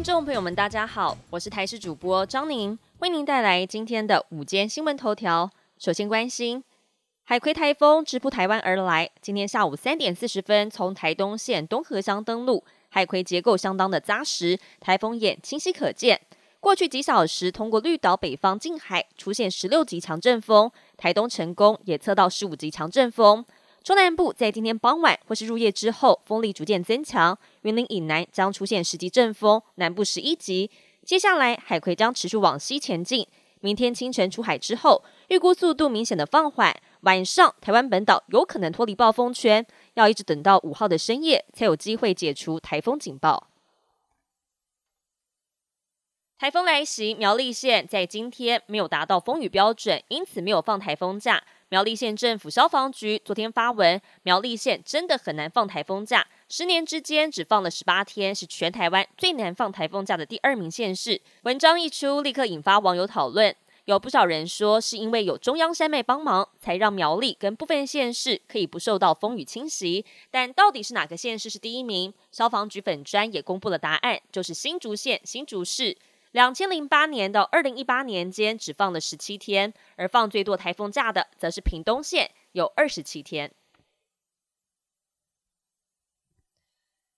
听众朋友们，大家好，我是台视主播张宁，为您带来今天的午间新闻头条。首先关心海葵台风直扑台湾而来，今天下午三点四十分从台东县东河乡登陆，海葵结构相当的扎实，台风眼清晰可见。过去几小时，通过绿岛北方近海出现十六级强阵风，台东成功也测到十五级强阵风。中南部在今天傍晚或是入夜之后，风力逐渐增强，云林以南将出现十级阵风，南部十一级。接下来海葵将持续往西前进，明天清晨出海之后，预估速度明显的放缓，晚上台湾本岛有可能脱离暴风圈，要一直等到五号的深夜才有机会解除台风警报。台风来袭，苗栗县在今天没有达到风雨标准，因此没有放台风假。苗栗县政府消防局昨天发文，苗栗县真的很难放台风假，十年之间只放了十八天，是全台湾最难放台风假的第二名县市。文章一出，立刻引发网友讨论，有不少人说是因为有中央山脉帮忙，才让苗栗跟部分县市可以不受到风雨侵袭。但到底是哪个县市是第一名？消防局粉专也公布了答案，就是新竹县新竹市。两千零八年到二零一八年间只放了十七天，而放最多台风假的则是屏东县，有二十七天。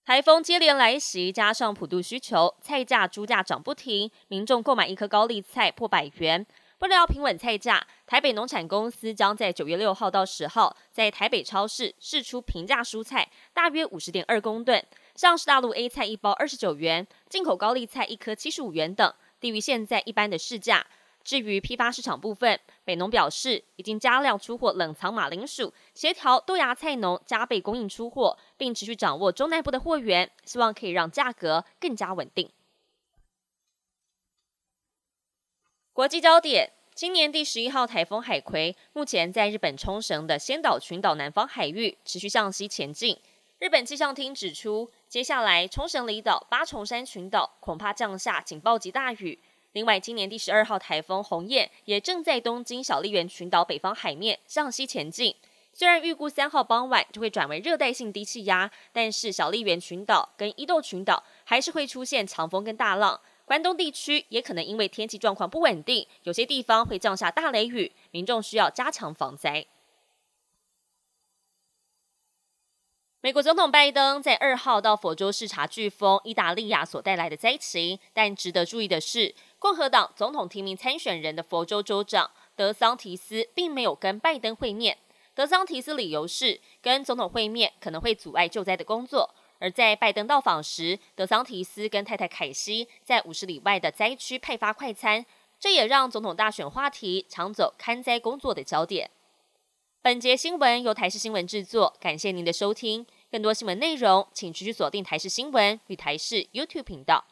台风接连来袭，加上普渡需求，菜价、猪价涨不停，民众购买一颗高丽菜破百元。为了要平稳菜价，台北农产公司将在九月六号到十号在台北超市试出平价蔬菜，大约五十点二公吨。像是大陆 A 菜一包二十九元，进口高丽菜一颗七十五元等，低于现在一般的市价。至于批发市场部分，北农表示已经加量出货冷藏马铃薯，协调豆芽菜农加倍供应出货，并持续掌握中南部的货源，希望可以让价格更加稳定。国际焦点：今年第十一号台风海葵，目前在日本冲绳的仙岛群岛南方海域持续向西前进。日本气象厅指出。接下来，冲绳离岛、八重山群岛恐怕降下警报级大雨。另外，今年第十二号台风红叶也正在东京小笠原群岛北方海面向西前进。虽然预估三号傍晚就会转为热带性低气压，但是小笠原群岛跟伊豆群岛还是会出现强风跟大浪。关东地区也可能因为天气状况不稳定，有些地方会降下大雷雨，民众需要加强防灾。美国总统拜登在二号到佛州视察飓风意大利亚所带来的灾情，但值得注意的是，共和党总统提名参选人的佛州州长德桑提斯并没有跟拜登会面。德桑提斯理由是，跟总统会面可能会阻碍救灾的工作。而在拜登到访时，德桑提斯跟太太凯西在五十里外的灾区派发快餐，这也让总统大选话题抢走看灾工作的焦点。本节新闻由台视新闻制作，感谢您的收听。更多新闻内容，请持续锁定台视新闻与台视 YouTube 频道。